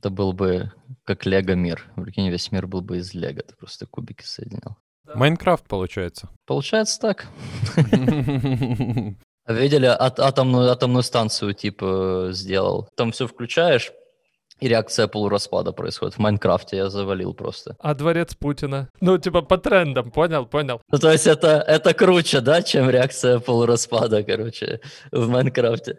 Это был бы как Лего мир. Прикинь, весь мир был бы из Лего. Ты просто кубики соединял. Майнкрафт получается. Получается так. Видели, ат- атомную, атомную станцию типа сделал. Там все включаешь, и реакция полураспада происходит. В Майнкрафте я завалил просто. А дворец Путина? Ну, типа по трендам, понял, понял. Ну, то есть это, это круче, да, чем реакция полураспада, короче, в Майнкрафте.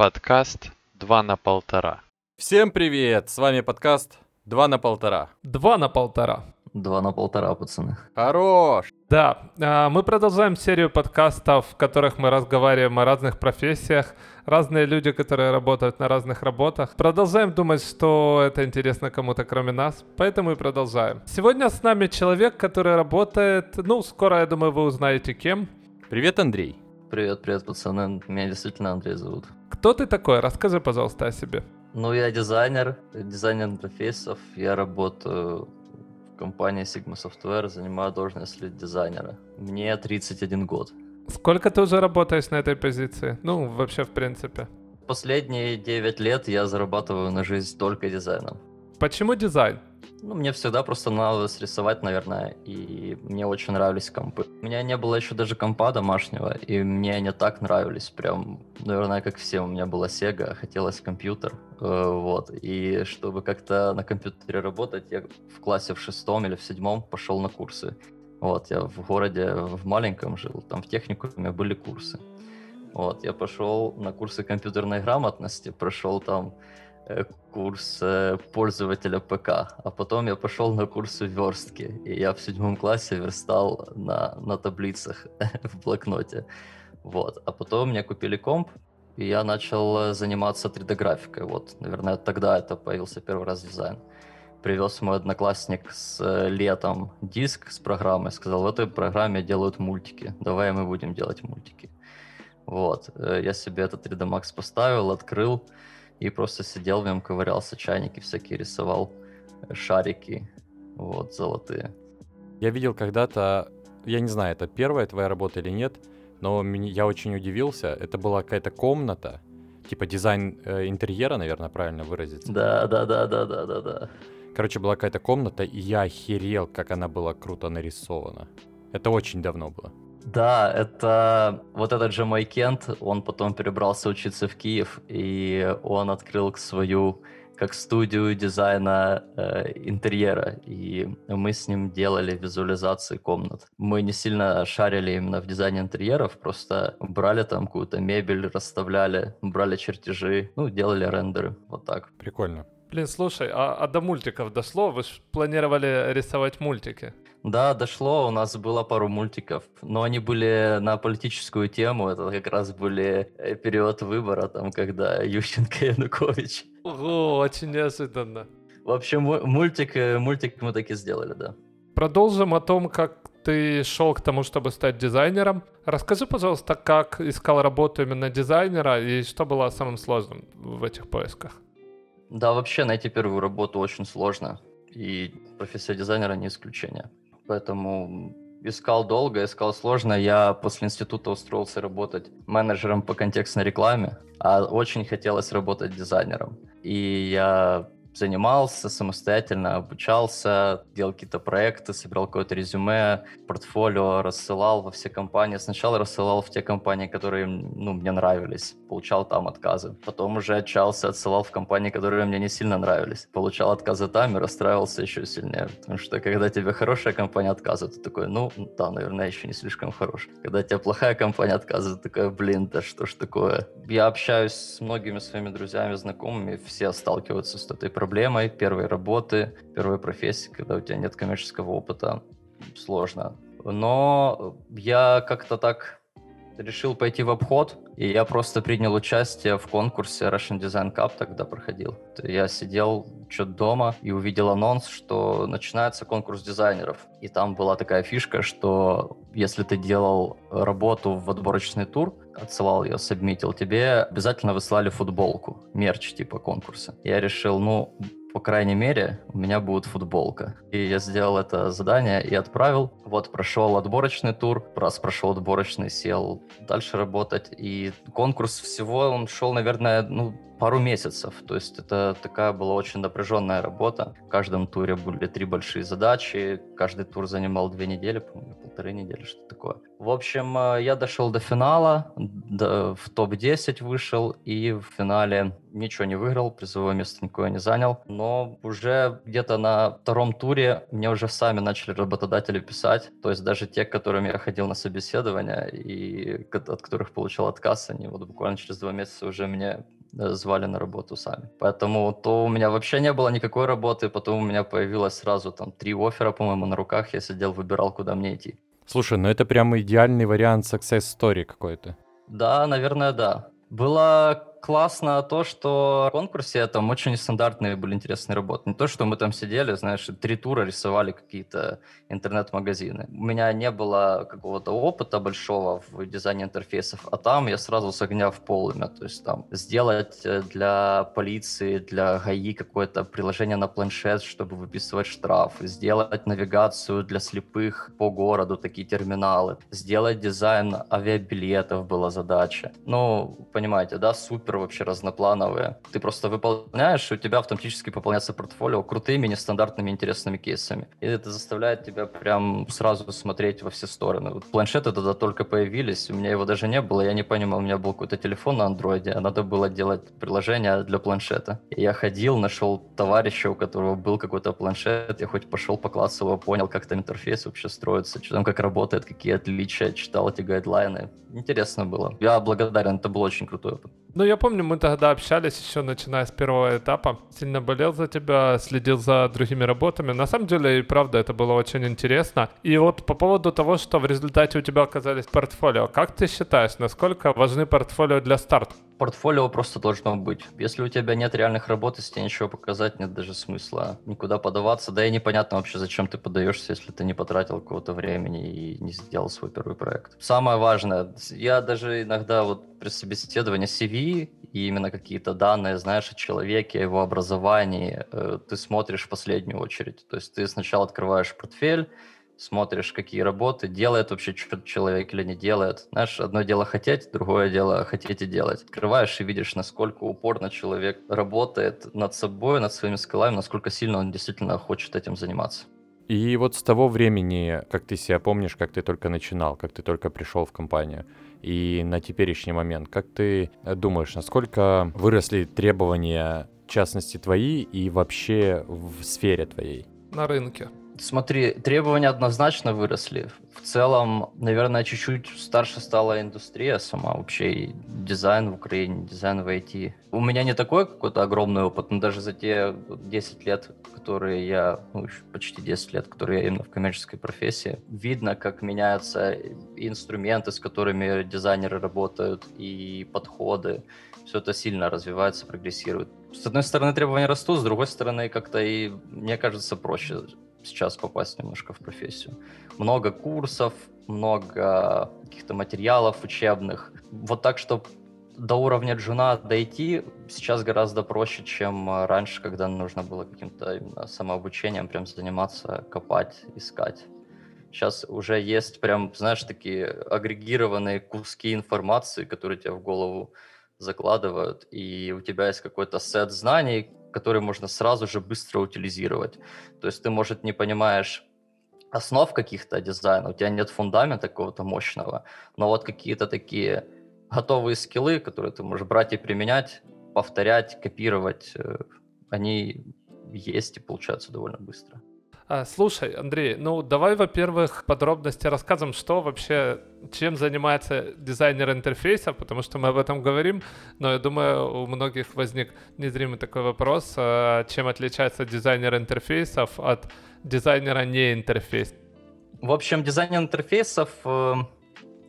Подкаст 2 на полтора. Всем привет! С вами подкаст 2 на полтора. Два на полтора. Два на полтора, пацаны. Хорош! Да, а, мы продолжаем серию подкастов, в которых мы разговариваем о разных профессиях, разные люди, которые работают на разных работах. Продолжаем думать, что это интересно кому-то, кроме нас, поэтому и продолжаем. Сегодня с нами человек, который работает, ну, скоро, я думаю, вы узнаете кем. Привет, Андрей. Привет, привет, пацаны. Меня действительно Андрей зовут. Кто ты такой? Расскажи, пожалуйста, о себе. Ну, я дизайнер, дизайнер интерфейсов. Я работаю в компании Sigma Software, занимаю должность лид-дизайнера. Мне 31 год. Сколько ты уже работаешь на этой позиции? Ну, вообще, в принципе. Последние 9 лет я зарабатываю на жизнь только дизайном. Почему дизайн? Ну, мне всегда просто нравилось рисовать, наверное, и мне очень нравились компы. У меня не было еще даже компа домашнего, и мне они так нравились, прям, наверное, как всем. У меня была Sega, хотелось компьютер, э, вот. И чтобы как-то на компьютере работать, я в классе в шестом или в седьмом пошел на курсы. Вот, я в городе, в маленьком жил, там в техникуме были курсы. Вот, я пошел на курсы компьютерной грамотности, прошел там курс э, пользователя ПК, а потом я пошел на курсы верстки, и я в седьмом классе верстал на, на таблицах в блокноте. Вот, а потом мне купили комп, и я начал э, заниматься 3D-графикой. Вот, наверное, тогда это появился первый раз дизайн. Привез мой одноклассник с э, летом диск с программой, сказал, в этой программе делают мультики, давай мы будем делать мультики. Вот, э, я себе этот 3D Max поставил, открыл, и просто сидел в нем, ковырялся, чайники всякие рисовал, э, шарики, вот, золотые. Я видел когда-то, я не знаю, это первая твоя работа или нет, но я очень удивился. Это была какая-то комната, типа дизайн э, интерьера, наверное, правильно выразиться. Да, да, да, да, да, да, да. Короче, была какая-то комната, и я охерел, как она была круто нарисована. Это очень давно было. Да, это вот этот же мой Кент, он потом перебрался учиться в Киев, и он открыл свою как студию дизайна э, интерьера, и мы с ним делали визуализации комнат. Мы не сильно шарили именно в дизайне интерьеров, просто брали там какую-то мебель, расставляли, брали чертежи, ну, делали рендеры, вот так. Прикольно. Блин, слушай, а, а до мультиков дошло? Вы же планировали рисовать мультики. Да, дошло, у нас было пару мультиков, но они были на политическую тему, это как раз были э, период выбора, там, когда Ющенко и Янукович. Ого, очень неожиданно. В общем, му- мультик, э, мультик мы таки сделали, да. Продолжим о том, как ты шел к тому, чтобы стать дизайнером. Расскажи, пожалуйста, как искал работу именно дизайнера и что было самым сложным в этих поисках. Да, вообще найти первую работу очень сложно, и профессия дизайнера не исключение. Поэтому искал долго, искал сложно. Я после института устроился работать менеджером по контекстной рекламе, а очень хотелось работать дизайнером. И я занимался самостоятельно, обучался, делал какие-то проекты, собирал какое-то резюме, портфолио, рассылал во все компании. Сначала рассылал в те компании, которые ну, мне нравились, получал там отказы. Потом уже отчался, отсылал в компании, которые мне не сильно нравились. Получал отказы там и расстраивался еще сильнее. Потому что когда тебе хорошая компания отказывает, ты такой, ну да, наверное, еще не слишком хорош. Когда тебе плохая компания отказывает, ты такой, блин, да что ж такое. Я общаюсь с многими своими друзьями, знакомыми, все сталкиваются с этой проблемой первой работы, первой профессии, когда у тебя нет коммерческого опыта. Сложно. Но я как-то так решил пойти в обход, и я просто принял участие в конкурсе Russian Design Cup, тогда проходил. Я сидел что-то дома и увидел анонс, что начинается конкурс дизайнеров. И там была такая фишка, что если ты делал работу в отборочный тур, отсылал ее, сабмитил, тебе обязательно выслали футболку, мерч типа конкурса. Я решил, ну, по крайней мере, у меня будет футболка. И я сделал это задание и отправил. Вот прошел отборочный тур, раз прошел отборочный, сел дальше работать. И конкурс всего, он шел, наверное, ну, пару месяцев. То есть это такая была очень напряженная работа. В каждом туре были три большие задачи. Каждый тур занимал две недели, по-моему, полторы недели, что такое. В общем, э, я дошел до финала, до, в топ-10 вышел, и в финале ничего не выиграл, призовое место никакое не занял. Но уже где-то на втором туре мне уже сами начали работодатели писать. То есть даже те, к которым я ходил на собеседование и от которых получил отказ, они вот буквально через два месяца уже мне Э, звали на работу сами. Поэтому то у меня вообще не было никакой работы, потом у меня появилось сразу там три оффера, по-моему, на руках, я сидел, выбирал, куда мне идти. Слушай, ну это прямо идеальный вариант success story какой-то. Да, наверное, да. Было классно то, что в конкурсе там очень стандартные были интересные работы. Не то, что мы там сидели, знаешь, три тура рисовали какие-то интернет-магазины. У меня не было какого-то опыта большого в дизайне интерфейсов, а там я сразу с огня в полымя. То есть там сделать э, для полиции, для ГАИ какое-то приложение на планшет, чтобы выписывать штрафы, сделать навигацию для слепых по городу, такие терминалы, сделать дизайн авиабилетов была задача. Ну, понимаете, да, супер супер вообще разноплановые. Ты просто выполняешь, и у тебя автоматически пополняется портфолио крутыми, нестандартными, интересными кейсами. И это заставляет тебя прям сразу смотреть во все стороны. Вот планшеты тогда только появились, у меня его даже не было, я не понимал, у меня был какой-то телефон на андроиде, а надо было делать приложение для планшета. И я ходил, нашел товарища, у которого был какой-то планшет, я хоть пошел поклацал его, понял, как там интерфейс вообще строится, что там как работает, какие отличия, читал эти гайдлайны. Интересно было. Я благодарен, это был очень крутой опыт. Ну, я помню, мы тогда общались еще начиная с первого этапа. Сильно болел за тебя, следил за другими работами. На самом деле, и правда, это было очень интересно. И вот по поводу того, что в результате у тебя оказались портфолио, как ты считаешь, насколько важны портфолио для старта? Портфолио просто должно быть. Если у тебя нет реальных работ, если тебе ничего показать, нет даже смысла никуда подаваться. Да и непонятно вообще, зачем ты подаешься, если ты не потратил какого-то времени и не сделал свой первый проект. Самое важное, я даже иногда вот при собеседовании CV и именно какие-то данные, знаешь, о человеке, о его образовании, э, ты смотришь в последнюю очередь. То есть ты сначала открываешь портфель, смотришь, какие работы, делает вообще что-то человек или не делает. Знаешь, одно дело хотеть, другое дело хотеть и делать. Открываешь и видишь, насколько упорно человек работает над собой, над своими скиллами, насколько сильно он действительно хочет этим заниматься. И вот с того времени, как ты себя помнишь, как ты только начинал, как ты только пришел в компанию, и на теперешний момент, как ты думаешь, насколько выросли требования, в частности, твои и вообще в сфере твоей? На рынке. Смотри, требования однозначно выросли. В целом, наверное, чуть-чуть старше стала индустрия сама вообще, и дизайн в Украине, дизайн в IT. У меня не такой какой-то огромный опыт, но даже за те 10 лет, которые я, ну, почти 10 лет, которые я именно в коммерческой профессии, видно, как меняются инструменты, с которыми дизайнеры работают, и подходы. Все это сильно развивается, прогрессирует. С одной стороны, требования растут, с другой стороны, как-то и, мне кажется, проще сейчас попасть немножко в профессию. Много курсов, много каких-то материалов учебных. Вот так, что до уровня джуна дойти сейчас гораздо проще, чем раньше, когда нужно было каким-то именно самообучением прям заниматься, копать, искать. Сейчас уже есть прям, знаешь, такие агрегированные куски информации, которые тебе в голову закладывают, и у тебя есть какой-то сет знаний, который можно сразу же быстро утилизировать. То есть ты, может, не понимаешь основ каких-то дизайна, у тебя нет фундамента какого-то мощного, но вот какие-то такие готовые скиллы, которые ты можешь брать и применять, повторять, копировать, э, они есть и получаются довольно быстро. А, слушай, Андрей, ну давай, во-первых, подробности рассказываем, что вообще, чем занимается дизайнер интерфейса, потому что мы об этом говорим, но я думаю, у многих возник незримый такой вопрос, а чем отличается дизайнер интерфейсов от дизайнера не интерфейс. В общем, дизайнер интерфейсов э,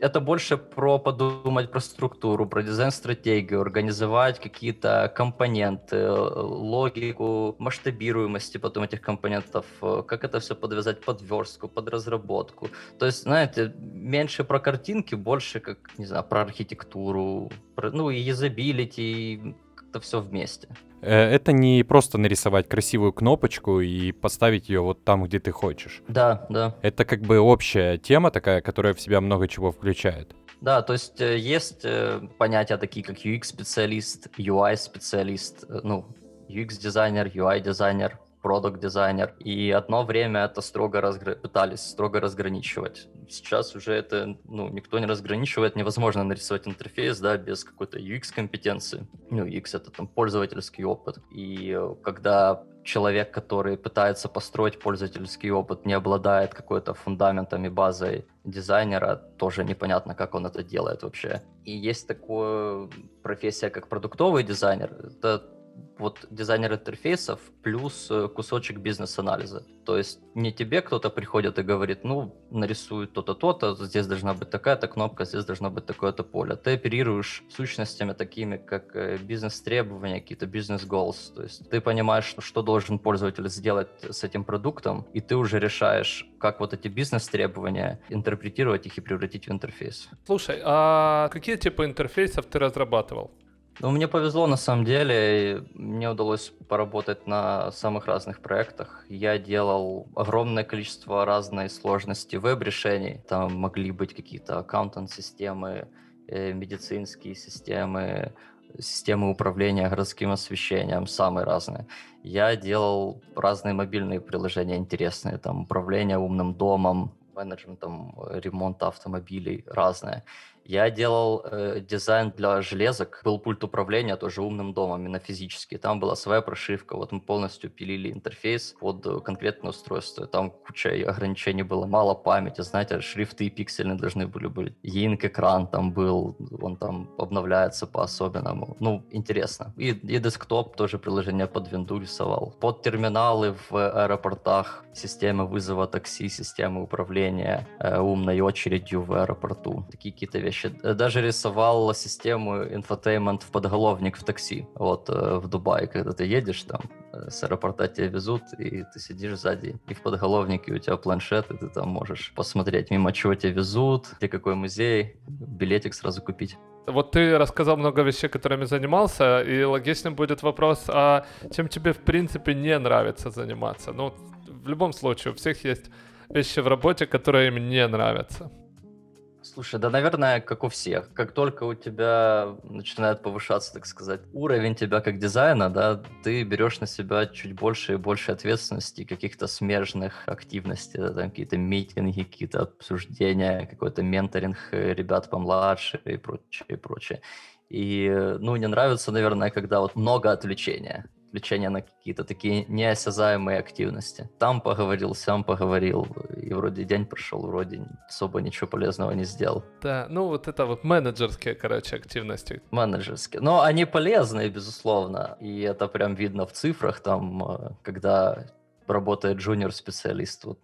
это больше про подумать про структуру, про дизайн-стратегию, организовать какие-то компоненты, логику масштабируемости потом этих компонентов, как это все подвязать под верстку, под разработку. То есть, знаете, меньше про картинки, больше как, не знаю, про архитектуру, про, ну и юзабилити, как-то все вместе. Э, Это не просто нарисовать красивую кнопочку и поставить ее вот там, где ты хочешь. Да, да. Это как бы общая тема такая, которая в себя много чего включает. Да, то есть э, есть э, понятия такие, как UX-специалист, UI-специалист, ну, UX-дизайнер, UI-дизайнер, продукт-дизайнер. И одно время это строго разгр... пытались строго разграничивать. Сейчас уже это, ну, никто не разграничивает, невозможно нарисовать интерфейс, да, без какой-то UX-компетенции. Ну, UX — это там пользовательский опыт. И э, когда человек, который пытается построить пользовательский опыт, не обладает какой-то фундаментом и базой дизайнера, тоже непонятно, как он это делает вообще. И есть такая профессия, как продуктовый дизайнер. Это вот дизайнер интерфейсов плюс э, кусочек бизнес-анализа. То есть не тебе кто-то приходит и говорит, ну, нарисуй то-то, то-то, здесь должна быть такая-то кнопка, здесь должно быть такое-то поле. Ты оперируешь сущностями такими, как э, бизнес-требования, какие-то бизнес-goals. То есть ты понимаешь, что должен пользователь сделать с этим продуктом, и ты уже решаешь, как вот эти бизнес-требования интерпретировать их и превратить в интерфейс. Слушай, а какие типы интерфейсов ты разрабатывал? Ну, мне повезло на самом деле. Мне удалось поработать на самых разных проектах. Я делал огромное количество разной сложности веб-решений. Там могли быть какие-то аккаунтант-системы, э, медицинские системы, системы управления городским освещением, самые разные. Я делал разные мобильные приложения интересные, там управление умным домом, менеджментом ремонта автомобилей, разное. Я делал э, дизайн для железок, был пульт управления тоже умным домом, именно физически. Там была своя прошивка, вот мы полностью пилили интерфейс под конкретное устройство. Там куча ограничений было, мало памяти, знаете, шрифты пиксельные должны были быть. E Ink экран там был, он там обновляется по-особенному. Ну, интересно. И, и десктоп тоже приложение под винду рисовал. Под терминалы в аэропортах, системы вызова такси, системы управления э, умной очередью в аэропорту. Такие какие-то вещи даже рисовал систему infotainment в подголовник в такси, вот, э, в Дубае, когда ты едешь там, э, с аэропорта тебя везут, и ты сидишь сзади, и в подголовнике у тебя планшет, и ты там можешь посмотреть, мимо чего тебя везут, где какой музей, билетик сразу купить. Вот ты рассказал много вещей, которыми занимался, и логичным будет вопрос, а чем тебе в принципе не нравится заниматься? Ну, в любом случае, у всех есть вещи в работе, которые им не нравятся. Слушай, да, наверное, как у всех. Как только у тебя начинает повышаться, так сказать, уровень тебя как дизайна, да, ты берешь на себя чуть больше и больше ответственности, каких-то смежных активностей, да, там какие-то митинги, какие-то обсуждения, какой-то менторинг э, ребят помладше и прочее, и прочее. И, ну, не нравится, наверное, когда вот много отвлечения отвлечения на какие-то такие неосязаемые активности. Там поговорил, сам поговорил, и вроде день прошел, вроде особо ничего полезного не сделал. Да, ну вот это вот менеджерские, короче, активности. Менеджерские. Но они полезные, безусловно, и это прям видно в цифрах, там, э, когда работает джуниор-специалист. Вот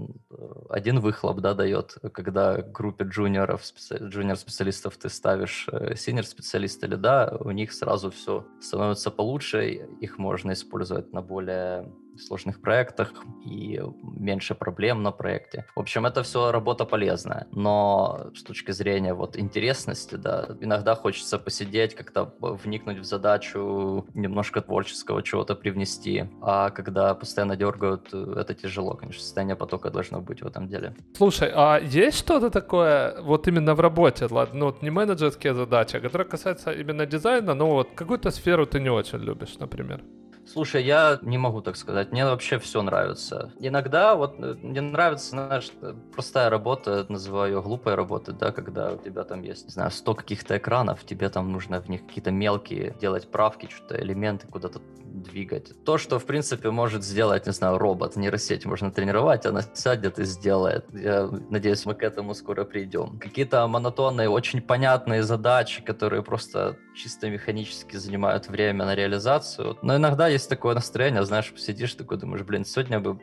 один выхлоп, да, дает, когда группе джуниоров, специ... джуниор-специалистов ты ставишь синер-специалист или да, у них сразу все становится получше, их можно использовать на более сложных проектах и меньше проблем на проекте. В общем, это все работа полезная, но с точки зрения вот интересности, да, иногда хочется посидеть, как-то вникнуть в задачу, немножко творческого чего-то привнести, а когда постоянно дергают, это тяжело, конечно, состояние потока должно быть в этом деле. Слушай, а есть что-то такое вот именно в работе, ладно, ну вот не менеджерские задачи, а которые касаются именно дизайна, но вот какую-то сферу ты не очень любишь, например? Слушай, я не могу так сказать. Мне вообще все нравится. Иногда вот э, мне нравится, знаешь, э, простая работа, называю ее глупой работой, да, когда у тебя там есть, не знаю, 100 каких-то экранов, тебе там нужно в них какие-то мелкие делать правки, что-то элементы куда-то двигать. То, что, в принципе, может сделать, не знаю, робот, нейросеть можно тренировать, она сядет и сделает. Я надеюсь, мы к этому скоро придем. Какие-то монотонные, очень понятные задачи, которые просто чисто механически занимают время на реализацию. Но иногда есть такое настроение, знаешь, посидишь такой, думаешь, блин, сегодня бы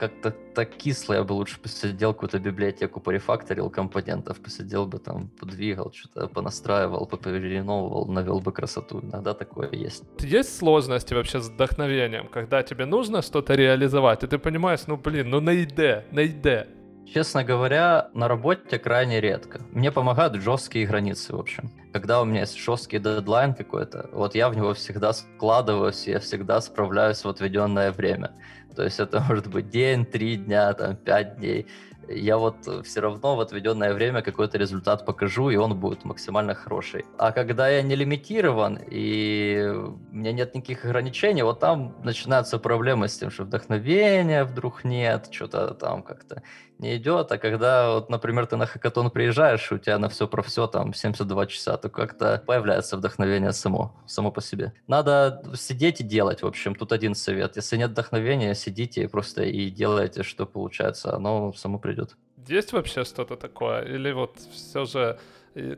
как-то так кисло, я бы лучше посидел какую-то библиотеку, порефакторил компонентов, посидел бы там, подвигал, что-то понастраивал, попереименовывал, навел бы красоту. Иногда такое есть. Есть сложности вообще с вдохновением, когда тебе нужно что-то реализовать, и ты понимаешь, ну блин, ну найде, найде. Честно говоря, на работе крайне редко. Мне помогают жесткие границы, в общем. Когда у меня есть жесткий дедлайн какой-то, вот я в него всегда складываюсь, я всегда справляюсь в отведенное время. То есть это может быть день, три дня, там, пять дней я вот все равно в отведенное время какой-то результат покажу, и он будет максимально хороший. А когда я не лимитирован, и у меня нет никаких ограничений, вот там начинаются проблемы с тем, что вдохновения вдруг нет, что-то там как-то не идет. А когда, вот, например, ты на хакатон приезжаешь, у тебя на все про все там 72 часа, то как-то появляется вдохновение само, само по себе. Надо сидеть и делать, в общем, тут один совет. Если нет вдохновения, сидите просто и делайте, что получается, оно само придет. Есть вообще что-то такое? Или вот все же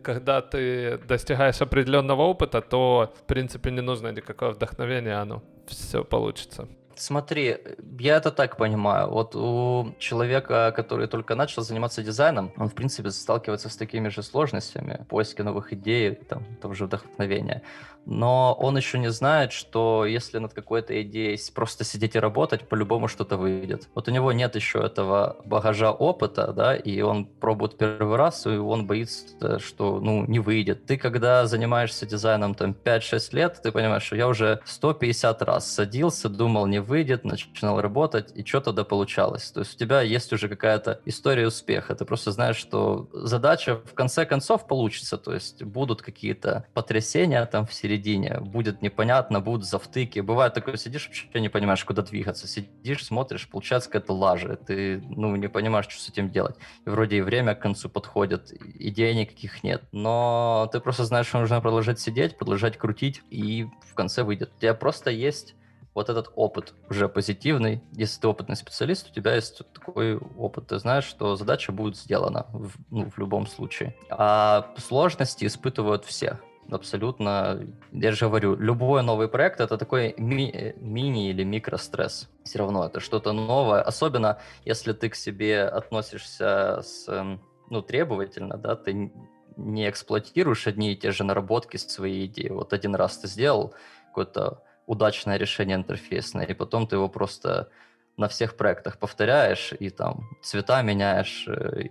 когда ты достигаешь определенного опыта, то, в принципе, не нужно никакое вдохновение, оно все получится. Смотри, я это так понимаю. Вот у человека, который только начал заниматься дизайном, он, в принципе, сталкивается с такими же сложностями, поиски новых идей, там, того же вдохновения но он еще не знает, что если над какой-то идеей просто сидеть и работать, по-любому что-то выйдет. Вот у него нет еще этого багажа опыта, да, и он пробует первый раз, и он боится, что, ну, не выйдет. Ты, когда занимаешься дизайном, там, 5-6 лет, ты понимаешь, что я уже 150 раз садился, думал, не выйдет, начинал работать, и что тогда получалось. То есть у тебя есть уже какая-то история успеха, ты просто знаешь, что задача в конце концов получится, то есть будут какие-то потрясения там в середине, середине, будет непонятно, будут завтыки. Бывает такое, сидишь, вообще не понимаешь, куда двигаться. Сидишь, смотришь, получается какая-то лажа. Ты, ну, не понимаешь, что с этим делать. И вроде и время к концу подходит, идей никаких нет. Но ты просто знаешь, что нужно продолжать сидеть, продолжать крутить, и в конце выйдет. У тебя просто есть вот этот опыт уже позитивный. Если ты опытный специалист, у тебя есть такой опыт. Ты знаешь, что задача будет сделана в, ну, в любом случае. А сложности испытывают все абсолютно, я же говорю, любой новый проект это такой ми- мини или микростресс. Все равно это что-то новое, особенно если ты к себе относишься с, эм, ну, требовательно, да, ты не эксплуатируешь одни и те же наработки своей идеи. Вот один раз ты сделал какое-то удачное решение интерфейсное, и потом ты его просто на всех проектах повторяешь и там цвета меняешь, э,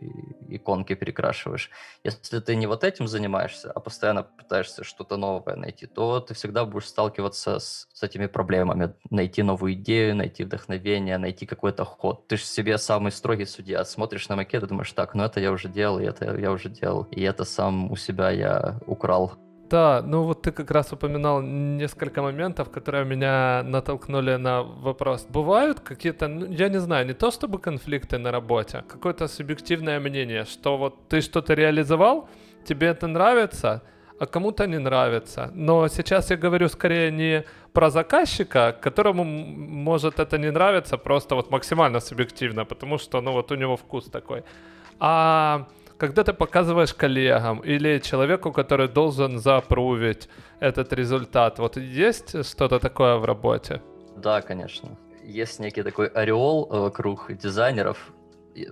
иконки перекрашиваешь. Если ты не вот этим занимаешься, а постоянно пытаешься что-то новое найти, то ты всегда будешь сталкиваться с, с этими проблемами. Найти новую идею, найти вдохновение, найти какой-то ход. Ты же себе самый строгий судья. Смотришь на макет и думаешь, так, ну это я уже делал, и это я уже делал, и это сам у себя я украл. Да, ну вот ты как раз упоминал несколько моментов, которые меня натолкнули на вопрос. Бывают какие-то, ну, я не знаю, не то чтобы конфликты на работе, какое-то субъективное мнение, что вот ты что-то реализовал, тебе это нравится, а кому-то не нравится. Но сейчас я говорю скорее не про заказчика, которому может это не нравиться, просто вот максимально субъективно, потому что, ну вот у него вкус такой. А когда ты показываешь коллегам или человеку, который должен запрувить этот результат, вот есть что-то такое в работе? Да, конечно. Есть некий такой ореол вокруг дизайнеров,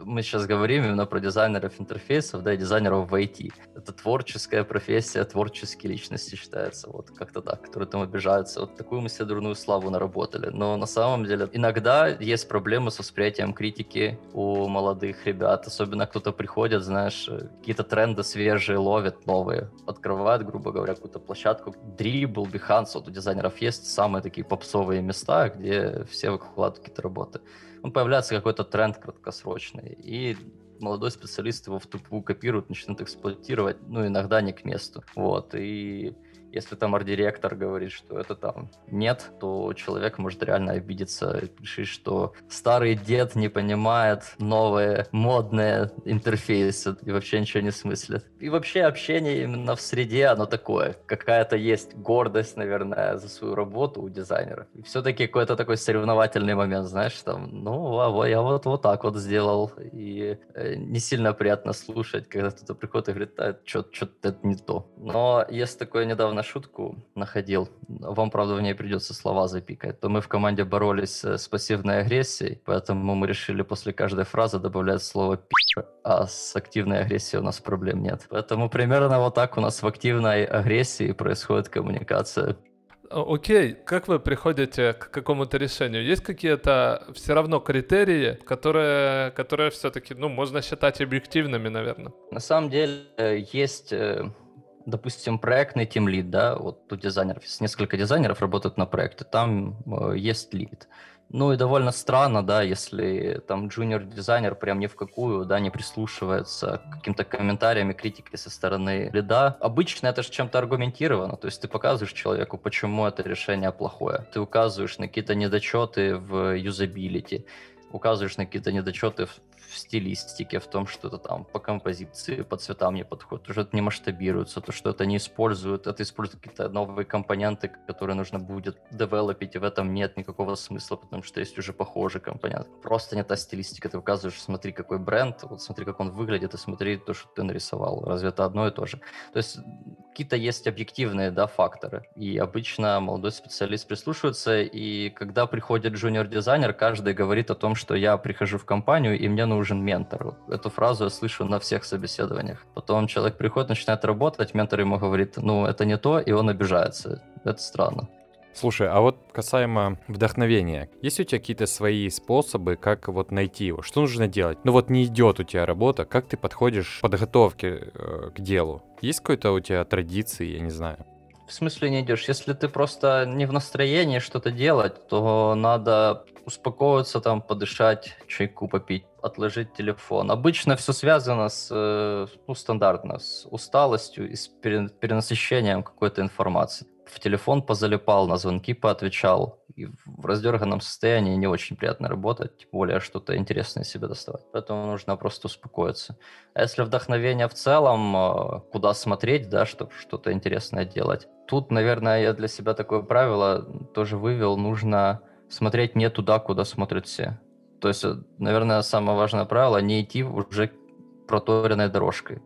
мы сейчас говорим именно про дизайнеров интерфейсов, да, и дизайнеров в IT. Это творческая профессия, творческие личности считается, вот как-то так, которые там обижаются. Вот такую мы себе дурную славу наработали. Но на самом деле иногда есть проблемы с восприятием критики у молодых ребят, особенно кто-то приходит, знаешь, какие-то тренды свежие ловят, новые, открывают, грубо говоря, какую-то площадку. Dribble, Behance, вот у дизайнеров есть самые такие попсовые места, где все выкладывают какие-то работы ну, появляется какой-то тренд краткосрочный, и молодой специалист его в тупую копирует, начинает эксплуатировать, ну, иногда не к месту. Вот, и если там арт-директор говорит, что это там нет, то человек может реально обидеться решить, что старый дед не понимает новые модные интерфейсы и вообще ничего не смыслит. И вообще общение именно в среде, оно такое. Какая-то есть гордость, наверное, за свою работу у дизайнеров. И все-таки какой-то такой соревновательный момент, знаешь, там, ну, а, я вот, вот так вот сделал. И э, не сильно приятно слушать, когда кто-то приходит и говорит, а, что-то это не то. Но есть такое недавно на шутку находил, вам, правда, в ней придется слова запикать, то мы в команде боролись с пассивной агрессией, поэтому мы решили после каждой фразы добавлять слово «пи***», а с активной агрессией у нас проблем нет. Поэтому примерно вот так у нас в активной агрессии происходит коммуникация. Окей, как вы приходите к какому-то решению? Есть какие-то все равно критерии, которые, которые все-таки, ну, можно считать объективными, наверное? На самом деле э, есть, э, допустим, проектный тимлид, да, вот у дизайнеров несколько дизайнеров работают на проекте, там э, есть лид. Ну и довольно странно, да, если там джуниор-дизайнер прям ни в какую, да, не прислушивается к каким-то комментариям и критике со стороны лида. Обычно это же чем-то аргументировано, то есть ты показываешь человеку, почему это решение плохое. Ты указываешь на какие-то недочеты в юзабилити, указываешь на какие-то недочеты в, в стилистике, в том, что это там по композиции, по цветам не подходит, то, что это не масштабируется, то, что это не используют, это используют какие-то новые компоненты, которые нужно будет девелопить, и в этом нет никакого смысла, потому что есть уже похожий компонент. Просто не та стилистика, ты указываешь, смотри, какой бренд, вот смотри, как он выглядит, и смотри то, что ты нарисовал. Разве это одно и то же? То есть какие-то есть объективные, да, факторы, и обычно молодой специалист прислушивается, и когда приходит джуниор-дизайнер, каждый говорит о том, что я прихожу в компанию, и мне нужен ментор. Эту фразу я слышу на всех собеседованиях. Потом человек приходит, начинает работать, ментор ему говорит, ну, это не то, и он обижается. Это странно. Слушай, а вот касаемо вдохновения, есть у тебя какие-то свои способы, как вот найти его? Что нужно делать? Ну вот не идет у тебя работа, как ты подходишь к подготовке э, к делу? Есть какой-то у тебя традиции, я не знаю? В смысле не идешь? Если ты просто не в настроении что-то делать, то надо успокоиться, там, подышать, чайку попить, отложить телефон. Обычно все связано с, э, ну, стандартно, с усталостью и с пере- перенасыщением какой-то информации. В телефон позалипал, на звонки поотвечал. И в раздерганном состоянии не очень приятно работать, тем более что-то интересное себе доставать. Поэтому нужно просто успокоиться. А если вдохновение в целом, э, куда смотреть, да, чтобы что-то интересное делать. Тут, наверное, я для себя такое правило тоже вывел. Нужно смотреть не туда, куда смотрят все. То есть, э, наверное, самое важное правило – не идти уже проторенной дорожкой.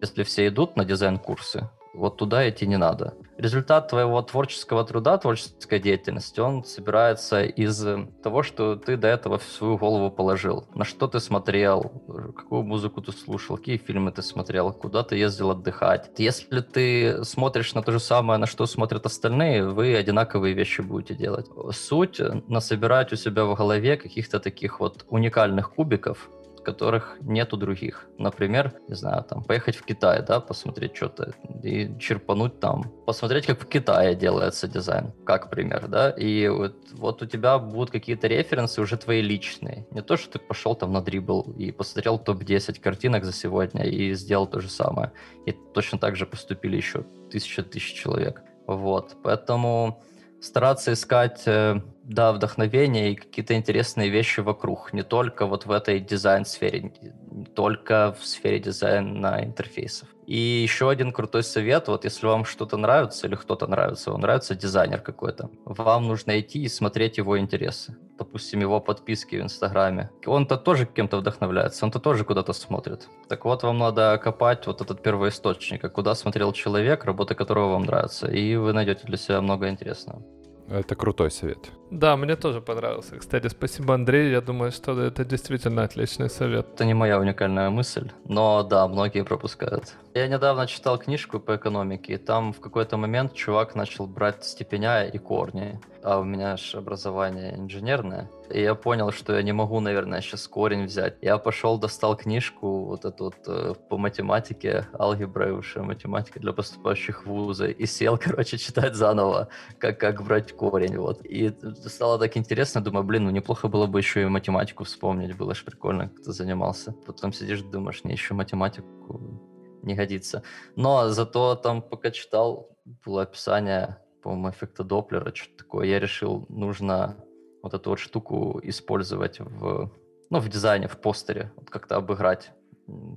Если все идут на дизайн-курсы, вот туда идти не надо. Результат твоего творческого труда, творческой деятельности, он собирается из того, что ты до этого в свою голову положил. На что ты смотрел, какую музыку ты слушал, какие фильмы ты смотрел, куда ты ездил отдыхать. Если ты смотришь на то же самое, на что смотрят остальные, вы одинаковые вещи будете делать. Суть – насобирать у себя в голове каких-то таких вот уникальных кубиков, которых нет у других. Например, не знаю, там, поехать в Китай, да, посмотреть что-то и черпануть там, посмотреть, как в Китае делается дизайн, как пример, да, и вот, вот у тебя будут какие-то референсы уже твои личные. Не то, что ты пошел там на дрибл и посмотрел топ-10 картинок за сегодня и сделал то же самое. И точно так же поступили еще тысяча тысяч человек. Вот, поэтому стараться искать, э, да, вдохновение и какие-то интересные вещи вокруг, не только вот в этой дизайн-сфере, не только в сфере дизайна интерфейсов. И еще один крутой совет, вот если вам что-то нравится или кто-то нравится, вам нравится дизайнер какой-то, вам нужно идти и смотреть его интересы. Допустим, его подписки в Инстаграме. Он-то тоже кем-то вдохновляется, он-то тоже куда-то смотрит. Так вот, вам надо копать вот этот первоисточник, а куда смотрел человек, работа которого вам нравится, и вы найдете для себя много интересного. Это крутой совет. Да, мне тоже понравился. Кстати, спасибо, Андрей. Я думаю, что это действительно отличный совет. Это не моя уникальная мысль, но да, многие пропускают. Я недавно читал книжку по экономике, и там в какой-то момент чувак начал брать степеня и корни. А у меня же образование инженерное. И я понял, что я не могу, наверное, сейчас корень взять. Я пошел, достал книжку вот эту вот э, по математике, алгебра и высшая математика для поступающих в вузы, и сел, короче, читать заново, как, как брать корень, вот. И стало так интересно, думаю, блин, ну неплохо было бы еще и математику вспомнить, было же прикольно, ты занимался. Потом сидишь, думаешь, не, еще математику не годится. Но зато там, пока читал, было описание, по-моему, эффекта Доплера, что-то такое. Я решил, нужно вот эту вот штуку использовать в, ну, в дизайне, в постере, вот как-то обыграть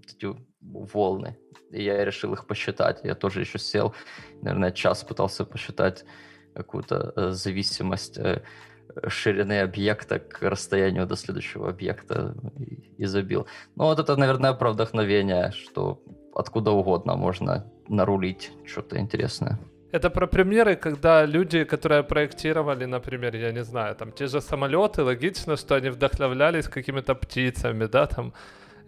эти волны. И я решил их посчитать. Я тоже еще сел, наверное, час пытался посчитать какую-то э, зависимость э, ширины объекта к расстоянию до следующего объекта и забил. Ну вот это, наверное, про вдохновение, что откуда угодно можно нарулить что-то интересное. Это про примеры, когда люди, которые проектировали, например, я не знаю, там те же самолеты, логично, что они вдохновлялись какими-то птицами, да, там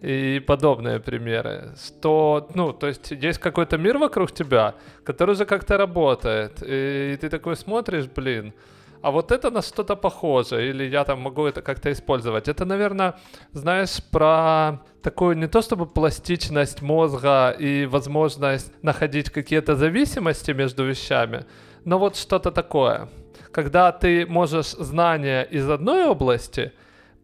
и подобные примеры. Что, ну, то есть есть какой-то мир вокруг тебя, который уже как-то работает, и ты такой смотришь, блин, а вот это на что-то похоже, или я там могу это как-то использовать. Это, наверное, знаешь, про такую не то чтобы пластичность мозга и возможность находить какие-то зависимости между вещами, но вот что-то такое. Когда ты можешь знания из одной области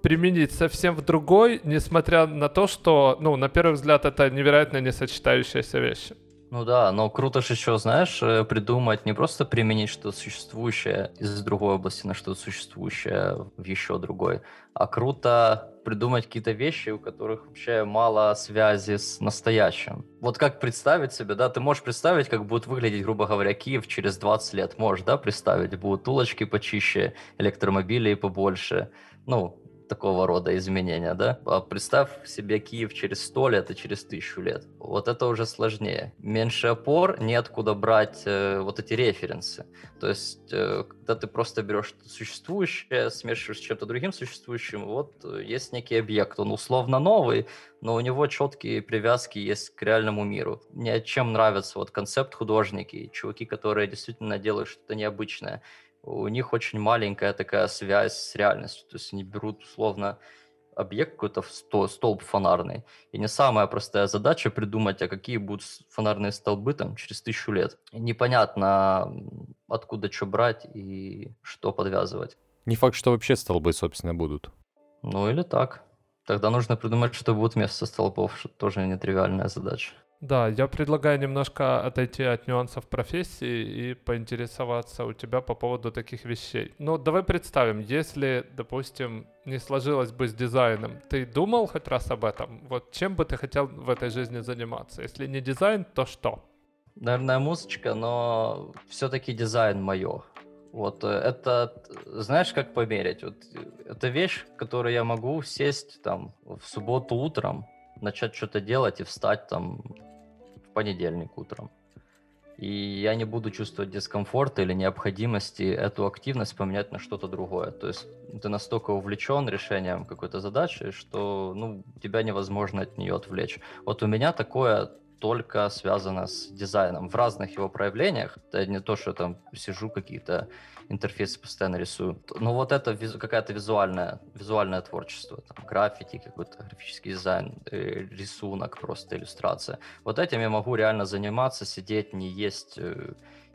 применить совсем в другой, несмотря на то, что, ну, на первый взгляд, это невероятно несочетающиеся вещи. Ну да, но круто же еще, знаешь, э, придумать, не просто применить что-то существующее из другой области на что-то существующее в еще другой, а круто придумать какие-то вещи, у которых вообще мало связи с настоящим. Вот как представить себе, да, ты можешь представить, как будет выглядеть, грубо говоря, Киев через 20 лет, можешь, да, представить, будут улочки почище, электромобилей побольше, ну, такого рода изменения, да? А представь себе Киев через 100 лет и через 1000 лет. Вот это уже сложнее. Меньше опор, неоткуда брать э, вот эти референсы. То есть, э, когда ты просто берешь существующее, смешиваешь с чем-то другим существующим, вот э, есть некий объект, он условно новый, но у него четкие привязки есть к реальному миру. Мне чем нравится вот концепт художники, чуваки, которые действительно делают что-то необычное у них очень маленькая такая связь с реальностью. То есть они берут условно объект какой-то столб фонарный. И не самая простая задача придумать, а какие будут фонарные столбы там через тысячу лет. Непонятно, откуда что брать и что подвязывать. Не факт, что вообще столбы, собственно, будут. Ну или так. Тогда нужно придумать, что будет вместо столбов, что тоже нетривиальная задача. Да, я предлагаю немножко отойти от нюансов профессии и поинтересоваться у тебя по поводу таких вещей. Ну, давай представим, если, допустим, не сложилось бы с дизайном, ты думал хоть раз об этом? Вот чем бы ты хотел в этой жизни заниматься? Если не дизайн, то что? Наверное, музычка, но все-таки дизайн мое. Вот э, это, знаешь, как померить? Вот э, это вещь, которую я могу сесть там в субботу утром, начать что-то делать и встать там понедельник утром. И я не буду чувствовать дискомфорта или необходимости эту активность поменять на что-то другое. То есть ты настолько увлечен решением какой-то задачи, что ну, тебя невозможно от нее отвлечь. Вот у меня такое только связано с дизайном в разных его проявлениях. Это не то, что я там сижу какие-то интерфейсы постоянно рисую. Но вот это какая-то визуальная, визуальное творчество, там, граффити, какой-то графический дизайн, э, рисунок, просто иллюстрация. Вот этим я могу реально заниматься, сидеть, не есть, э,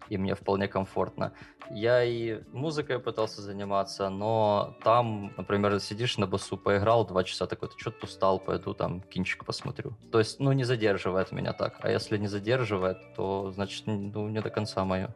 и мне вполне комфортно. Я и музыкой пытался заниматься, но там, например, сидишь на басу, поиграл два часа, такой, ты что-то устал, пойду там кинчик посмотрю. То есть, ну, не задерживает меня так. А если не задерживает, то, значит, ну, не до конца мое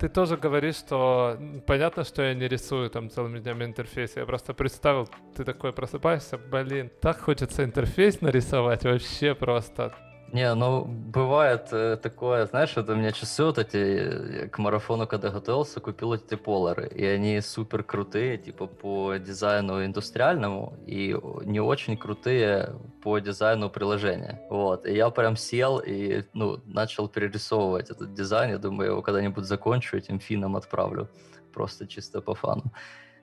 ты тоже говоришь, что понятно, что я не рисую там целыми днями интерфейс. Я просто представил, ты такой просыпаешься, блин, так хочется интерфейс нарисовать, вообще просто не, ну бывает э, такое, знаешь, у меня часы вот эти, э, к марафону, когда готовился, купил эти полары, и они супер крутые, типа по дизайну индустриальному, и не очень крутые по дизайну приложения. Вот, и я прям сел и, ну, начал перерисовывать этот дизайн, я думаю, я его когда-нибудь закончу, этим финам отправлю, просто чисто по фану.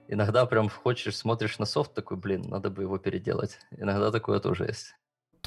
Иногда прям хочешь, смотришь на софт, такой, блин, надо бы его переделать. Иногда такое тоже есть.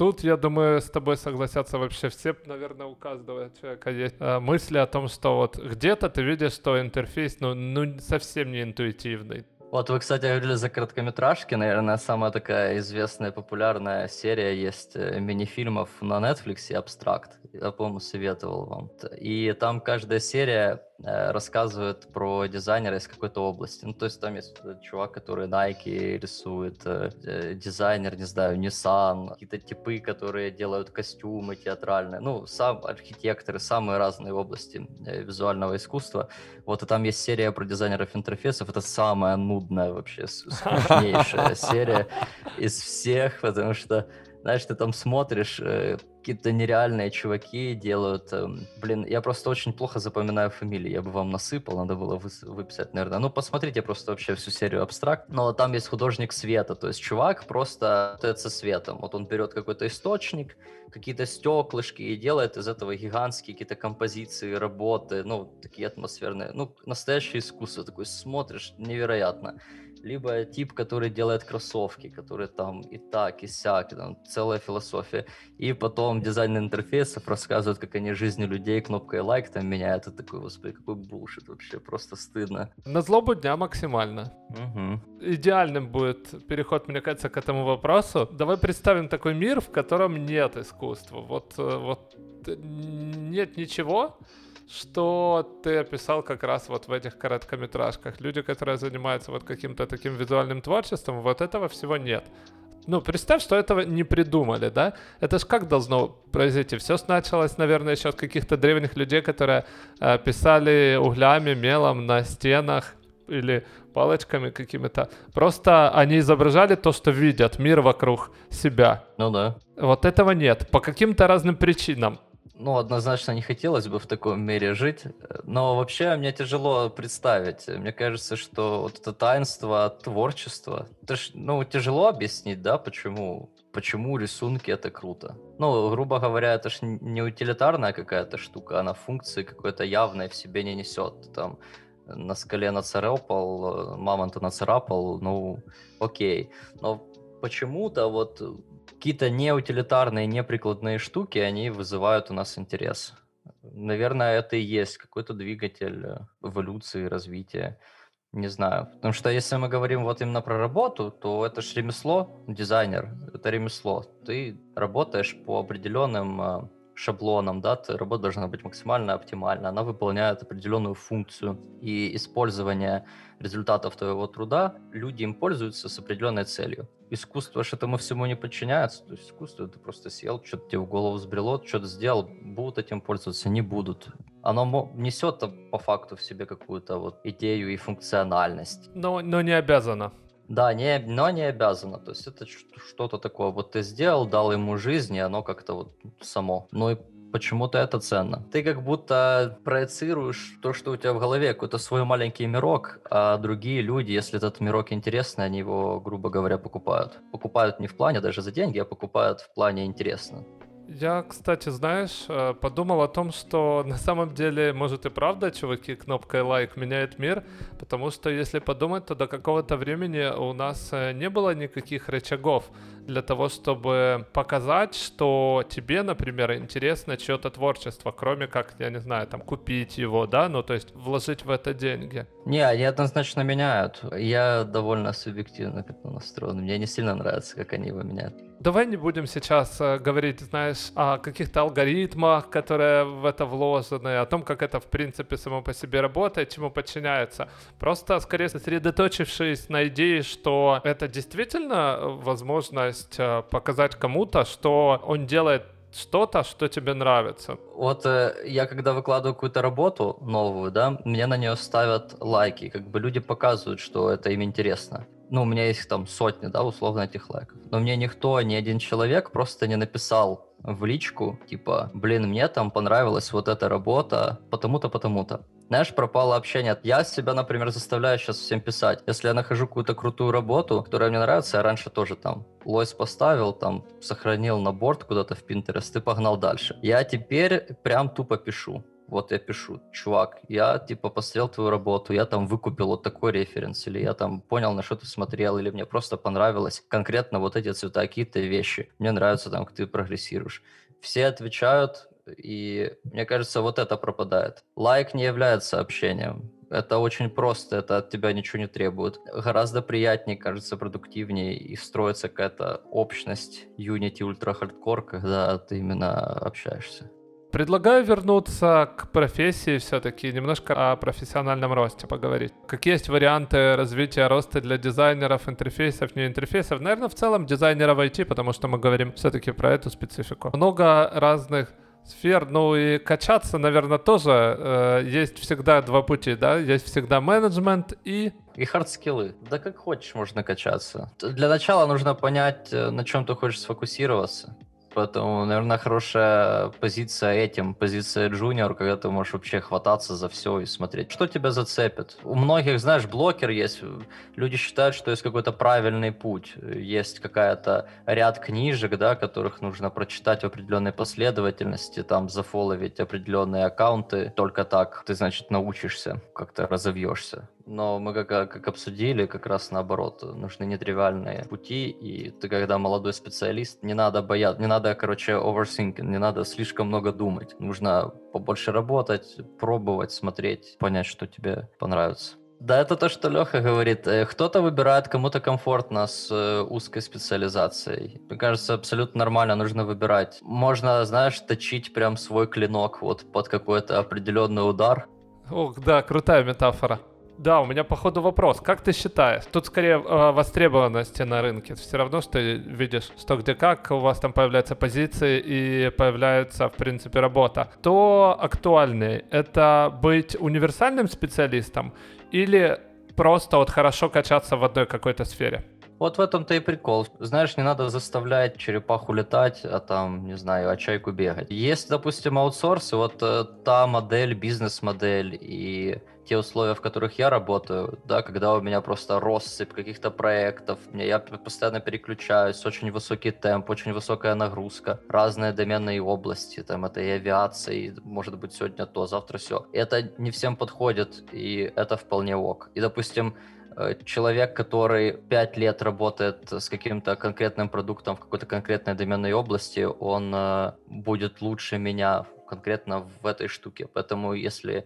Тут, я думаю, с тобой согласятся вообще все, наверное, у каждого человека есть э, мысли о том, что вот где-то ты видишь, что интерфейс, ну, ну совсем не интуитивный. Вот вы, кстати, говорили за короткометражки. Наверное, самая такая известная, популярная серия есть э, мини-фильмов на Netflix, «Абстракт». Я, по-моему, советовал вам. И там каждая серия рассказывает про дизайнера из какой-то области. Ну, то есть там есть чувак, который Nike рисует, э, э, дизайнер, не знаю, Nissan, какие-то типы, которые делают костюмы театральные, ну, сам архитекторы, самые разные области визуального искусства. Вот и там есть серия про дизайнеров интерфейсов, это самая нудная вообще, скучнейшая серия из всех, потому что знаешь, ты там смотришь, э, какие-то нереальные чуваки делают. Э, блин, я просто очень плохо запоминаю фамилии. Я бы вам насыпал, надо было вы, выписать, наверное. Ну, посмотрите просто вообще всю серию абстракт. Но там есть художник света, то есть чувак просто работает со светом. Вот он берет какой-то источник, какие-то стеклышки и делает из этого гигантские какие-то композиции, работы, ну, такие атмосферные. Ну, настоящее искусство. Такой смотришь, невероятно. Либо тип, который делает кроссовки, который там и так, и сяк, и там целая философия. И потом дизайн интерфейсов рассказывают, как они жизни людей кнопкой лайк там меняют. И такой, господи, какой булшит вообще, просто стыдно. На злобу дня максимально. Угу. Идеальным будет переход, мне кажется, к этому вопросу. Давай представим такой мир, в котором нет искусства. Вот, э, вот нет ничего, что ты описал как раз вот в этих короткометражках. Люди, которые занимаются вот каким-то таким визуальным творчеством, вот этого всего нет. Ну, представь, что этого не придумали, да? Это ж как должно произойти? Все началось, наверное, еще от каких-то древних людей, которые э, писали углями, мелом на стенах или палочками какими-то. Просто они изображали то, что видят, мир вокруг себя. Ну да. Вот этого нет. По каким-то разным причинам ну, однозначно не хотелось бы в таком мире жить, но вообще мне тяжело представить. Мне кажется, что вот это таинство творчества, это ж, ну, тяжело объяснить, да, почему, почему рисунки это круто. Ну, грубо говоря, это ж не утилитарная какая-то штука, она функции какой-то явной в себе не несет. Там на скале нацарапал, мамонта нацарапал, ну, окей. Но почему-то вот какие-то неутилитарные, неприкладные штуки, они вызывают у нас интерес. Наверное, это и есть какой-то двигатель э, эволюции, развития. Не знаю. Потому что если мы говорим вот именно про работу, то это же ремесло, дизайнер, это ремесло. Ты работаешь по определенным шаблонам, да, работа должна быть максимально оптимальна, она выполняет определенную функцию, и использование результатов твоего труда, люди им пользуются с определенной целью искусство же этому всему не подчиняется. То есть искусство ты просто сел, что-то тебе в голову взбрело, что-то сделал, будут этим пользоваться, не будут. Оно несет по факту в себе какую-то вот идею и функциональность. Но, но не обязано. Да, не, но не обязано. То есть это что-то такое. Вот ты сделал, дал ему жизнь, и оно как-то вот само. Ну и почему-то это ценно. Ты как будто проецируешь то, что у тебя в голове, какой-то свой маленький мирок, а другие люди, если этот мирок интересный, они его, грубо говоря, покупают. Покупают не в плане даже за деньги, а покупают в плане интересно. Я, кстати, знаешь, э, подумал о том, что на самом деле, может и правда, чуваки, кнопкой лайк меняет мир, потому что, если подумать, то до какого-то времени у нас э, не было никаких рычагов для того, чтобы показать, что тебе, например, интересно чье-то творчество, кроме как, я не знаю, там, купить его, да, ну, то есть вложить в это деньги. Не, они однозначно меняют. Я довольно субъективно к этому настроен. Мне не сильно нравится, как они его меняют. Давай не будем сейчас э, говорить, знаешь, о каких-то алгоритмах, которые в это вложены, о том, как это в принципе само по себе работает, чему подчиняется. Просто скорее сосредоточившись на идее, что это действительно возможность э, показать кому-то, что он делает что-то, что тебе нравится. Вот э, я когда выкладываю какую-то работу новую, да, мне на нее ставят лайки, как бы люди показывают, что это им интересно ну, у меня есть там сотни, да, условно этих лайков. Но мне никто, ни один человек просто не написал в личку, типа, блин, мне там понравилась вот эта работа, потому-то, потому-то. Знаешь, пропало общение. Я себя, например, заставляю сейчас всем писать. Если я нахожу какую-то крутую работу, которая мне нравится, я раньше тоже там лось поставил, там, сохранил на борт куда-то в Pinterest и погнал дальше. Я теперь прям тупо пишу вот я пишу, чувак, я типа посмотрел твою работу, я там выкупил вот такой референс, или я там понял, на что ты смотрел, или мне просто понравилось конкретно вот эти цвета, какие-то вещи. Мне нравится там, как ты прогрессируешь. Все отвечают, и мне кажется, вот это пропадает. Лайк не является общением. Это очень просто, это от тебя ничего не требует. Гораздо приятнее, кажется, продуктивнее и строится какая-то общность unity ультра хардкор, когда ты именно общаешься. Предлагаю вернуться к профессии все-таки, немножко о профессиональном росте поговорить. Какие есть варианты развития роста для дизайнеров, интерфейсов, не интерфейсов? Наверное, в целом дизайнеров IT, потому что мы говорим все-таки про эту специфику. Много разных сфер, ну и качаться, наверное, тоже э, есть всегда два пути, да, есть всегда менеджмент и... И hard skill ы. Да как хочешь можно качаться. Для начала нужно понять, э, на чем ты хочешь сфокусироваться. Поэтому, наверное, хорошая позиция этим, позиция junior, когда ты можешь вообще хвататься за все и смотреть, что тебя зацепит. У многих, знаешь, блокер есть. Люди считают, что есть какой-то правильный путь. Есть какая-то ряд книжек, да, которых нужно прочитать в определенной последовательности, там, зафоловить определенные аккаунты. Только так ты, значит, научишься, как-то разовьешься. Но мы как, как обсудили, как раз наоборот, нужны нетривиальные пути, и ты когда молодой специалист, не надо бояться, не надо, короче, overthinking, не надо слишком много думать. Нужно побольше работать, пробовать, смотреть, понять, что тебе понравится. Да, это то, что Леха говорит. Э, кто-то выбирает, кому-то комфортно с э, узкой специализацией. Мне кажется, абсолютно нормально, нужно выбирать. Можно, знаешь, точить прям свой клинок вот под какой-то определенный удар. Ох, да, крутая метафора. Да, у меня по ходу вопрос. Как ты считаешь? Тут скорее э, востребованности на рынке. Все равно, что ты видишь, что где как, у вас там появляются позиции и появляется, в принципе, работа. То актуальнее это быть универсальным специалистом или просто вот хорошо качаться в одной какой-то сфере? Вот в этом-то и прикол. Знаешь, не надо заставлять черепаху летать, а там, не знаю, а чайку бегать. Есть, допустим, аутсорс, и вот э, та модель, бизнес-модель и те условия, в которых я работаю, да, когда у меня просто россыпь каких-то проектов, мне, я постоянно переключаюсь, очень высокий темп, очень высокая нагрузка, разные доменные области, там это и авиация, и, может быть, сегодня то, завтра все. Это не всем подходит, и это вполне ок. И, допустим, человек, который 5 лет работает с каким-то конкретным продуктом в какой-то конкретной доменной области, он э, будет лучше меня конкретно в этой штуке. Поэтому если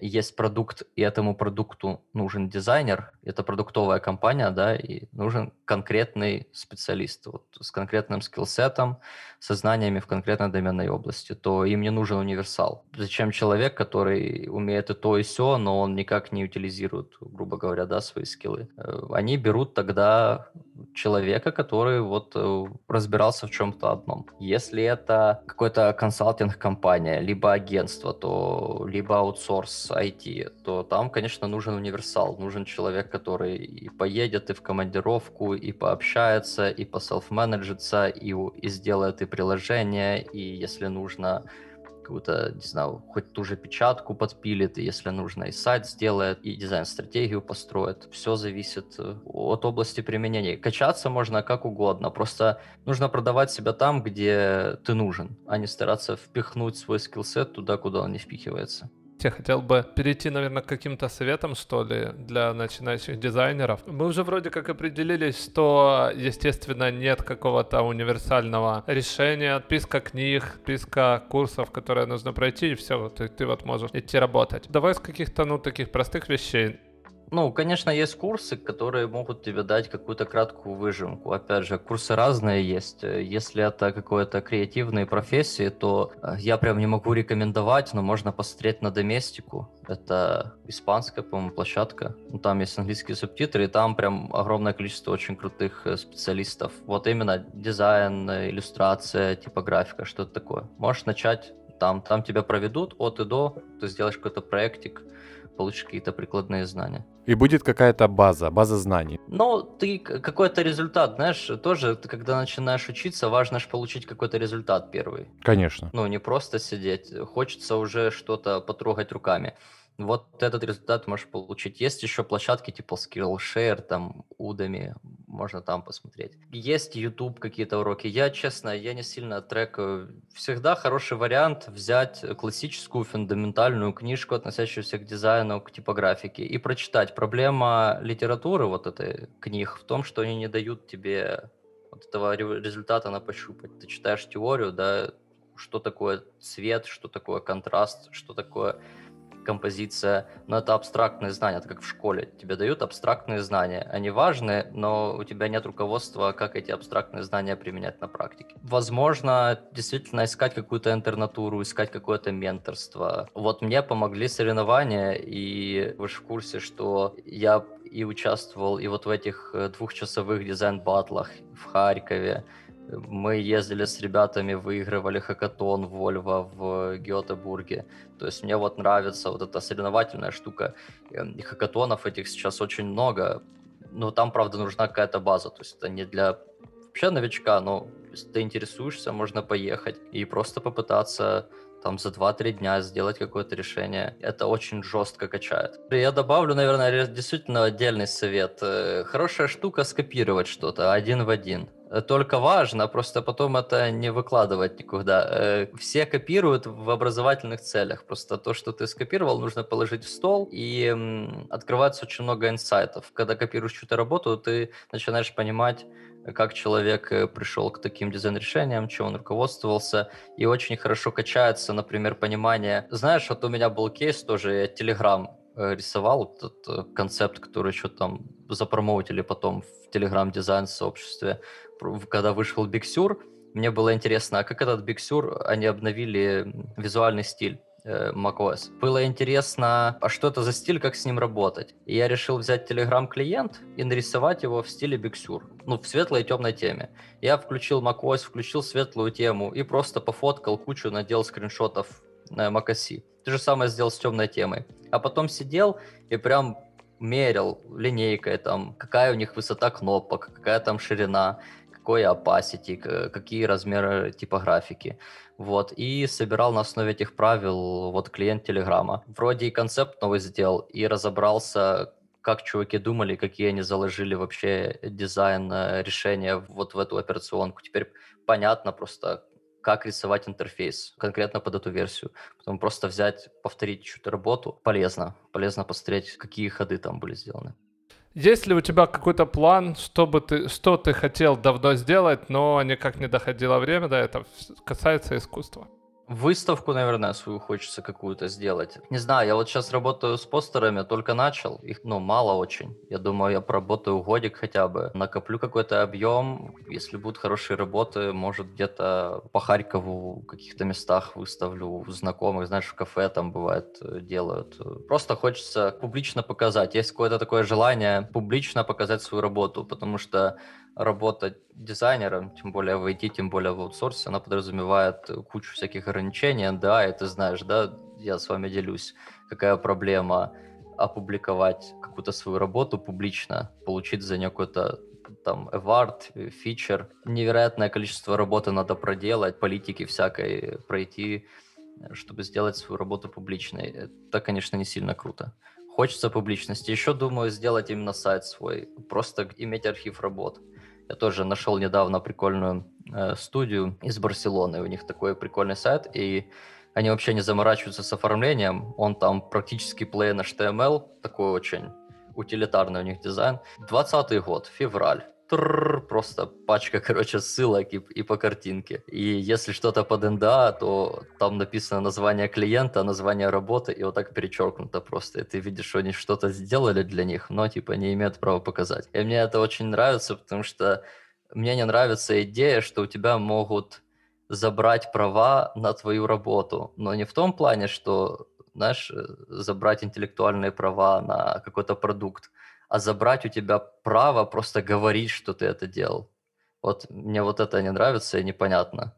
есть продукт, и этому продукту нужен дизайнер, это продуктовая компания, да, и нужен конкретный специалист вот, с конкретным скиллсетом, со знаниями в конкретной доменной области, то им не нужен универсал. Зачем человек, который умеет и то, и все, но он никак не утилизирует, грубо говоря, да, свои скиллы? Э, они берут тогда человека, который вот э, разбирался в чем-то одном. Если это какой-то консалтинг-компания, либо агентство, то либо аутсорс IT, то там, конечно, нужен универсал, нужен человек, который и поедет и в командировку, и пообщается, и по селф-менеджится, и, и сделает и приложение, и если нужно какую-то, не знаю, хоть ту же печатку подпилит, и если нужно, и сайт сделает, и дизайн-стратегию построит. Все зависит э, от области применения. Качаться можно как угодно, просто нужно продавать себя там, где ты нужен, а не стараться впихнуть свой скиллсет туда, куда он не впихивается. Я хотел бы перейти, наверное, к каким-то советам, что ли, для начинающих дизайнеров. Мы уже вроде как определились, что, естественно, нет какого-то универсального решения, списка книг, списка курсов, которые нужно пройти, и все, ты, ты вот можешь идти работать. Давай с каких-то, ну, таких простых вещей. Ну, конечно, есть курсы, которые могут тебе дать какую-то краткую выжимку. Опять же, курсы разные есть. Если это какое-то креативные профессии, то э, я прям не могу рекомендовать, но можно посмотреть на Доместику. Это испанская, по-моему, площадка. Ну, там есть английские субтитры, и там прям огромное количество очень крутых э, специалистов. Вот именно дизайн, иллюстрация, типографика, что-то такое. Можешь начать там. Там тебя проведут от и до, ты сделаешь какой-то проектик, получишь какие-то прикладные знания. И будет какая-то база, база знаний. Ну, ты какой-то результат, знаешь, тоже, ты когда начинаешь учиться, важно же получить какой-то результат первый. Конечно. Ну, не просто сидеть, хочется уже что-то потрогать руками. Вот этот результат можешь получить. Есть еще площадки типа Skillshare, там, Udemy, можно там посмотреть. Есть YouTube какие-то уроки. Я, честно, я не сильно трекаю. Всегда хороший вариант взять классическую фундаментальную книжку, относящуюся к дизайну, к типографике, и прочитать. Проблема литературы вот этой книг в том, что они не дают тебе вот этого результата на пощупать. Ты читаешь теорию, да, что такое цвет, что такое контраст, что такое композиция, но это абстрактные знания, это как в школе. Тебе дают абстрактные знания. Они важны, но у тебя нет руководства, как эти абстрактные знания применять на практике. Возможно, действительно искать какую-то интернатуру, искать какое-то менторство. Вот мне помогли соревнования, и вы же в курсе, что я и участвовал и вот в этих э, двухчасовых дизайн-батлах в Харькове, мы ездили с ребятами, выигрывали хакатон Вольво в Гетебурге. То есть мне вот нравится вот эта соревновательная штука. И хакатонов этих сейчас очень много. Но там, правда, нужна какая-то база. То есть это не для вообще новичка, но если ты интересуешься, можно поехать и просто попытаться там за 2-3 дня сделать какое-то решение. Это очень жестко качает. Я добавлю, наверное, действительно отдельный совет. Э, хорошая штука скопировать что-то один в один. Только важно, просто потом это не выкладывать никуда. Э, все копируют в образовательных целях. Просто то, что ты скопировал, нужно положить в стол, и открывается очень много инсайтов. Когда копируешь чью-то работу, ты начинаешь понимать, как человек э, пришел к таким дизайн-решениям, чем он руководствовался, и очень хорошо качается, например, понимание. Знаешь, вот у меня был кейс тоже, я Telegram э, рисовал, этот э, концепт, который еще там запромоутили потом в Telegram дизайн сообществе, когда вышел Big Sur, мне было интересно, а как этот Big Sur, они обновили визуальный стиль macOS. Было интересно, а что это за стиль, как с ним работать. И я решил взять Telegram клиент и нарисовать его в стиле Big Sur, ну, в светлой и темной теме. Я включил macOS, включил светлую тему и просто пофоткал кучу, надел скриншотов на macOS. То же самое сделал с темной темой. А потом сидел и прям мерил линейкой, там, какая у них высота кнопок, какая там ширина, какой opacity, какие размеры типографики. Вот, и собирал на основе этих правил вот клиент Телеграма. Вроде и концепт новый сделал, и разобрался, как чуваки думали, какие они заложили вообще дизайн э, решения вот в эту операционку. Теперь понятно просто, как рисовать интерфейс конкретно под эту версию. Потом просто взять, повторить чью-то работу полезно. Полезно посмотреть, какие ходы там были сделаны. Есть ли у тебя какой-то план, чтобы ты, что ты хотел давно сделать, но никак не доходило время, да, это касается искусства? Выставку, наверное, свою хочется какую-то сделать. Не знаю, я вот сейчас работаю с постерами, только начал. Их, ну, мало очень. Я думаю, я поработаю годик хотя бы. Накоплю какой-то объем. Если будут хорошие работы, может, где-то по Харькову в каких-то местах выставлю знакомых. Знаешь, в кафе там бывает э, делают. Просто хочется публично показать. Есть какое-то такое желание публично показать свою работу, потому что работа дизайнером, тем более в IT, тем более в аутсорсе, она подразумевает кучу всяких ограничений, да, и ты знаешь, да, я с вами делюсь, какая проблема опубликовать какую-то свою работу публично, получить за нее какой-то там award, фичер. Невероятное количество работы надо проделать, политики всякой пройти, чтобы сделать свою работу публичной. Это, конечно, не сильно круто. Хочется публичности. Еще думаю сделать именно сайт свой, просто иметь архив работ. Я тоже нашел недавно прикольную э, студию из Барселоны. У них такой прикольный сайт, и они вообще не заморачиваются с оформлением. Он там практически plain HTML, такой очень утилитарный у них дизайн. 20 год, февраль просто пачка, короче, ссылок и, и по картинке. И если что-то под НДА, то там написано название клиента, название работы, и вот так перечеркнуто просто. И ты видишь, что они что-то сделали для них, но типа не имеют права показать. И мне это очень нравится, потому что мне не нравится идея, что у тебя могут забрать права на твою работу. Но не в том плане, что, знаешь, э, забрать интеллектуальные права на какой-то продукт, а забрать у тебя право просто говорить, что ты это делал. Вот мне вот это не нравится и непонятно.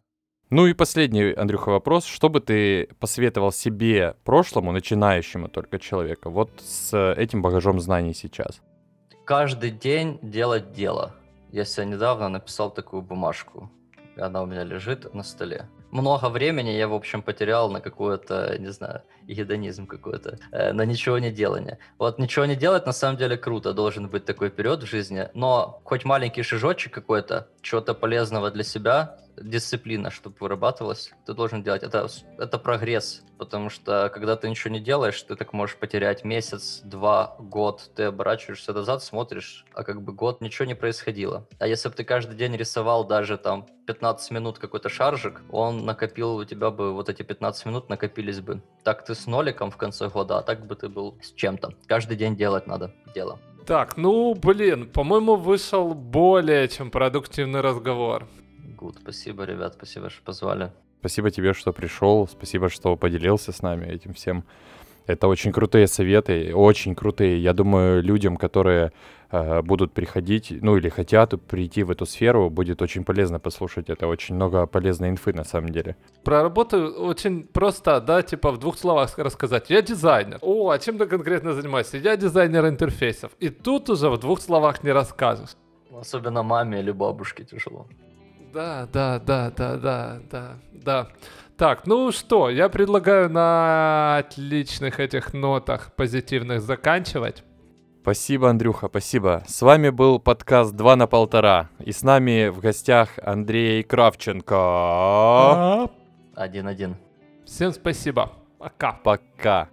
Ну и последний, Андрюха, вопрос. Что бы ты посоветовал себе, прошлому, начинающему только человека, вот с этим багажом знаний сейчас? Каждый день делать дело. Я себе недавно написал такую бумажку. Она у меня лежит на столе много времени я, в общем, потерял на какое-то, не знаю, гедонизм какой-то, э, на ничего не делание. Вот ничего не делать на самом деле круто, должен быть такой период в жизни, но хоть маленький шажочек какой-то, чего-то полезного для себя, дисциплина, чтобы вырабатывалась, ты должен делать. Это, это прогресс, потому что когда ты ничего не делаешь, ты так можешь потерять месяц, два, год, ты оборачиваешься назад, смотришь, а как бы год ничего не происходило. А если бы ты каждый день рисовал даже там 15 минут какой-то шаржик, он накопил у тебя бы вот эти 15 минут накопились бы. Так ты с ноликом в конце года, а так бы ты был с чем-то. Каждый день делать надо дело. Так, ну, блин, по-моему, вышел более чем продуктивный разговор. Good. Спасибо, ребят, спасибо, что позвали. Спасибо тебе, что пришел, спасибо, что поделился с нами этим всем. Это очень крутые советы, очень крутые. Я думаю, людям, которые э, будут приходить, ну или хотят прийти в эту сферу, будет очень полезно послушать. Это очень много полезной инфы на самом деле. Про работу очень просто, да, типа в двух словах рассказать. Я дизайнер. О, а чем ты конкретно занимаешься? Я дизайнер интерфейсов. И тут уже в двух словах не расскажешь. Особенно маме или бабушке тяжело. Да, да, да, да, да, да, да. Так, ну что, я предлагаю на отличных этих нотах позитивных заканчивать. Спасибо, Андрюха, спасибо. С вами был подкаст «Два на полтора». И с нами в гостях Андрей Кравченко. Один-один. Всем спасибо. Пока. Пока.